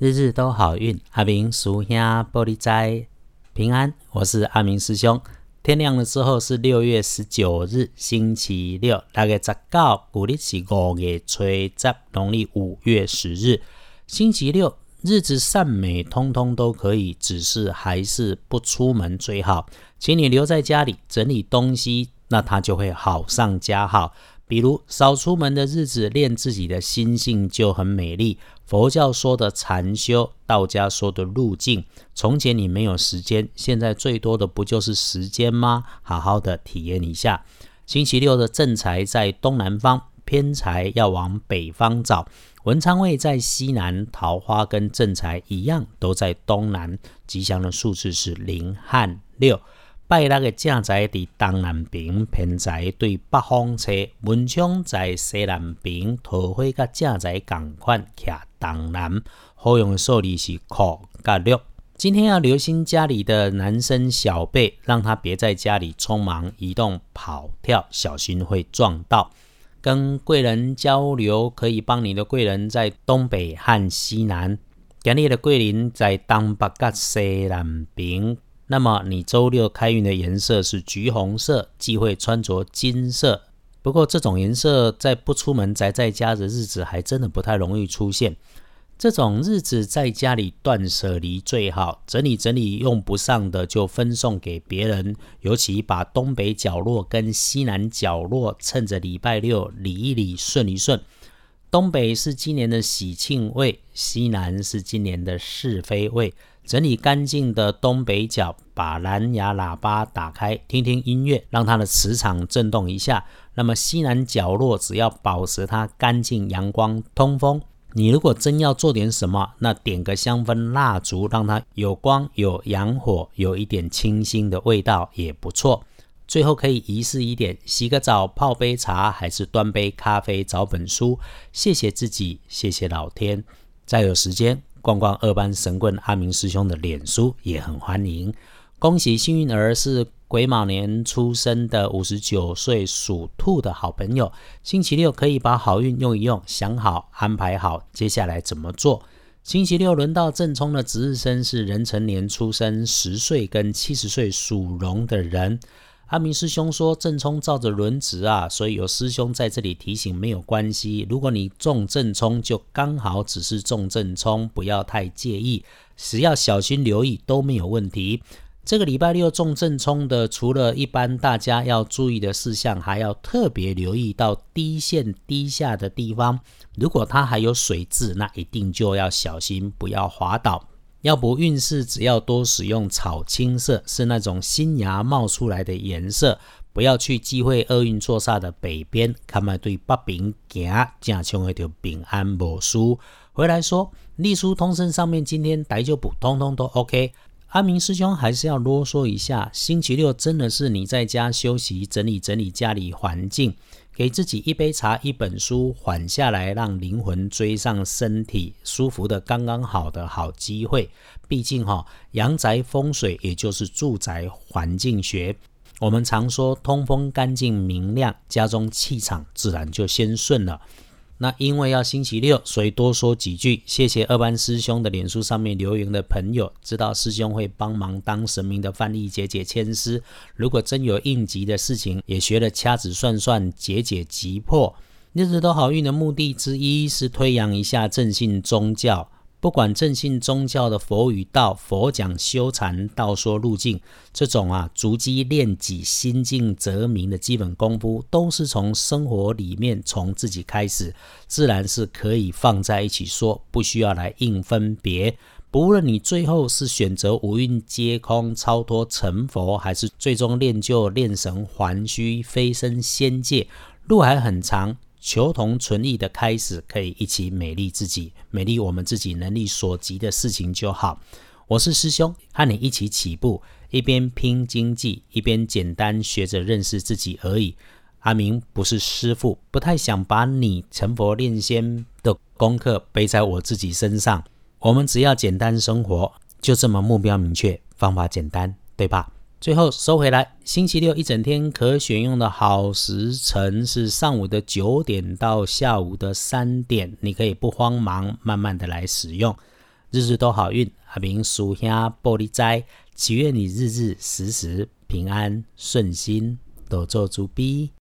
日日都好运，阿明属兄玻璃斋平安。我是阿明师兄。天亮了之后是六月十九日，星期六。大概十九，古历是五月初十，农历五月十日，星期六。日子善美，通通都可以，只是还是不出门最好。请你留在家里整理东西，那它就会好上加好。比如少出门的日子，练自己的心性就很美丽。佛教说的禅修，道家说的路径。从前你没有时间，现在最多的不就是时间吗？好好的体验一下。星期六的正财在东南方，偏财要往北方找。文昌位在西南，桃花跟正财一样都在东南。吉祥的数字是零和六。拜六嘅正在伫东南边，偏在对北方车。文昌在西南边，桃花甲正在共款徛东南。好用的数字是五甲六。今天要留心家里的男生小辈，让他别在家里匆忙移动跑跳，小心会撞到。跟贵人交流，可以帮你的贵人在东北和西南。今日的贵人在东北甲西南边。那么你周六开运的颜色是橘红色，忌讳穿着金色。不过这种颜色在不出门宅在家的日子，还真的不太容易出现。这种日子在家里断舍离最好，整理整理用不上的就分送给别人。尤其把东北角落跟西南角落趁着礼拜六理一理顺一顺。东北是今年的喜庆位，西南是今年的是非位。整理干净的东北角，把蓝牙喇叭打开，听听音乐，让它的磁场震动一下。那么西南角落，只要保持它干净、阳光、通风。你如果真要做点什么，那点个香氛蜡烛，让它有光、有阳火，有一点清新的味道也不错。最后可以仪式一点，洗个澡，泡杯茶，还是端杯咖啡，找本书，谢谢自己，谢谢老天。再有时间。逛逛二班神棍阿明师兄的脸书也很欢迎。恭喜幸运儿是癸卯年出生的五十九岁属兔的好朋友，星期六可以把好运用一用，想好安排好接下来怎么做。星期六轮到正冲的值日生是壬辰年出生十岁跟七十岁属龙的人。阿明师兄说：“正冲照着轮值啊，所以有师兄在这里提醒，没有关系。如果你中正冲，就刚好只是中正冲，不要太介意，只要小心留意都没有问题。这个礼拜六中正冲的，除了一般大家要注意的事项，还要特别留意到低线低下的地方。如果它还有水渍，那一定就要小心，不要滑倒。”要不运势，只要多使用草青色，是那种新芽冒出来的颜色。不要去忌讳厄运坐煞的北边，看嘛对北边行，正冲会就平安无事。回来说，隶书通身上面今天逮就补，通通都 OK。阿明师兄还是要啰嗦一下，星期六真的是你在家休息，整理整理家里环境。给自己一杯茶，一本书，缓下来，让灵魂追上身体，舒服的刚刚好的好机会。毕竟哈，阳宅风水也就是住宅环境学，我们常说通风干净明亮，家中气场自然就先顺了。那因为要星期六，所以多说几句。谢谢二班师兄的脸书上面留言的朋友，知道师兄会帮忙当神明的范例解解签师。如果真有应急的事情，也学了掐指算算解解急迫。日子都好运的目的之一是推扬一下正信宗教。不管正信宗教的佛与道，佛讲修禅，道说路径，这种啊，逐机练己心静则明的基本功夫，都是从生活里面，从自己开始，自然是可以放在一起说，不需要来硬分别。不论你最后是选择五蕴皆空超脱成佛，还是最终练就炼神还虚飞升仙界，路还很长。求同存异的开始，可以一起美丽自己，美丽我们自己能力所及的事情就好。我是师兄，和你一起起步，一边拼经济，一边简单学着认识自己而已。阿明不是师傅，不太想把你成佛炼仙的功课背在我自己身上。我们只要简单生活，就这么目标明确，方法简单，对吧？最后收回来，星期六一整天可选用的好时辰是上午的九点到下午的三点，你可以不慌忙，慢慢的来使用。日日都好运。阿明叔兄玻璃斋，祈愿你日日时时平安顺心，多做主逼。